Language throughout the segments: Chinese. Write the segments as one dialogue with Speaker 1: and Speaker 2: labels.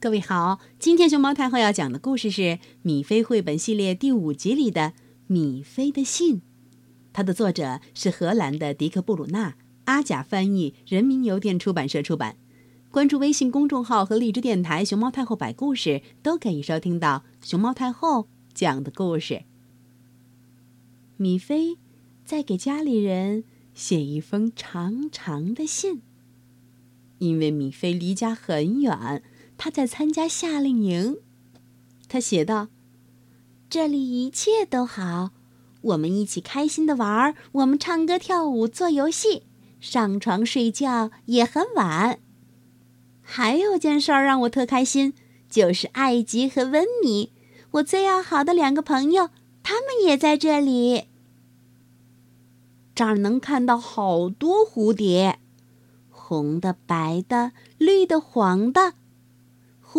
Speaker 1: 各位好，今天熊猫太后要讲的故事是《米菲绘本系列》第五集里的《米菲的信》，它的作者是荷兰的迪克·布鲁纳，阿甲翻译，人民邮电出版社出版。关注微信公众号和荔枝电台“熊猫太后摆故事”，都可以收听到熊猫太后讲的故事。米菲在给家里人写一封长长的信，因为米菲离家很远。他在参加夏令营，他写道：“这里一切都好，我们一起开心的玩儿，我们唱歌跳舞做游戏，上床睡觉也很晚。还有件事儿让我特开心，就是艾吉和温妮，我最要好的两个朋友，他们也在这里。这儿能看到好多蝴蝶，红的、白的、绿的、黄的。”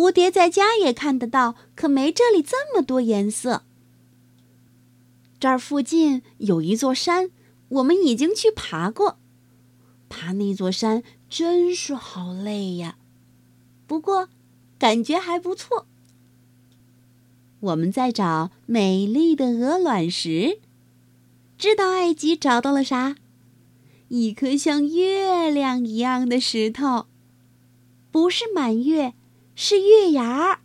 Speaker 1: 蝴蝶在家也看得到，可没这里这么多颜色。这儿附近有一座山，我们已经去爬过。爬那座山真是好累呀，不过感觉还不错。我们在找美丽的鹅卵石，知道艾吉找到了啥？一颗像月亮一样的石头，不是满月。是月牙儿。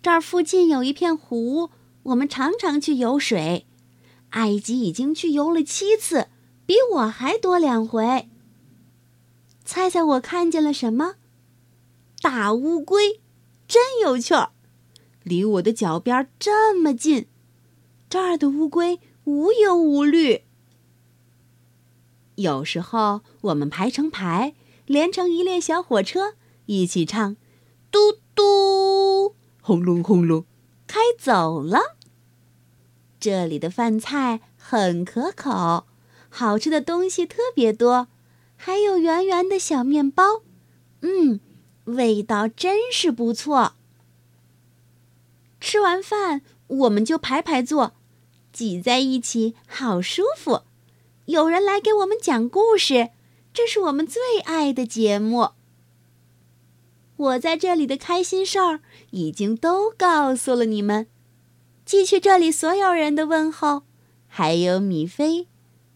Speaker 1: 这儿附近有一片湖，我们常常去游水。埃及已经去游了七次，比我还多两回。猜猜我看见了什么？大乌龟，真有趣儿，离我的脚边这么近。这儿的乌龟无忧无虑。有时候我们排成排，连成一列小火车。一起唱，嘟嘟，轰隆轰隆，开走了。这里的饭菜很可口，好吃的东西特别多，还有圆圆的小面包，嗯，味道真是不错。吃完饭，我们就排排坐，挤在一起，好舒服。有人来给我们讲故事，这是我们最爱的节目。我在这里的开心事儿已经都告诉了你们，寄去这里所有人的问候，还有米菲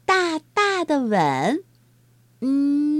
Speaker 1: 大大的吻，嗯。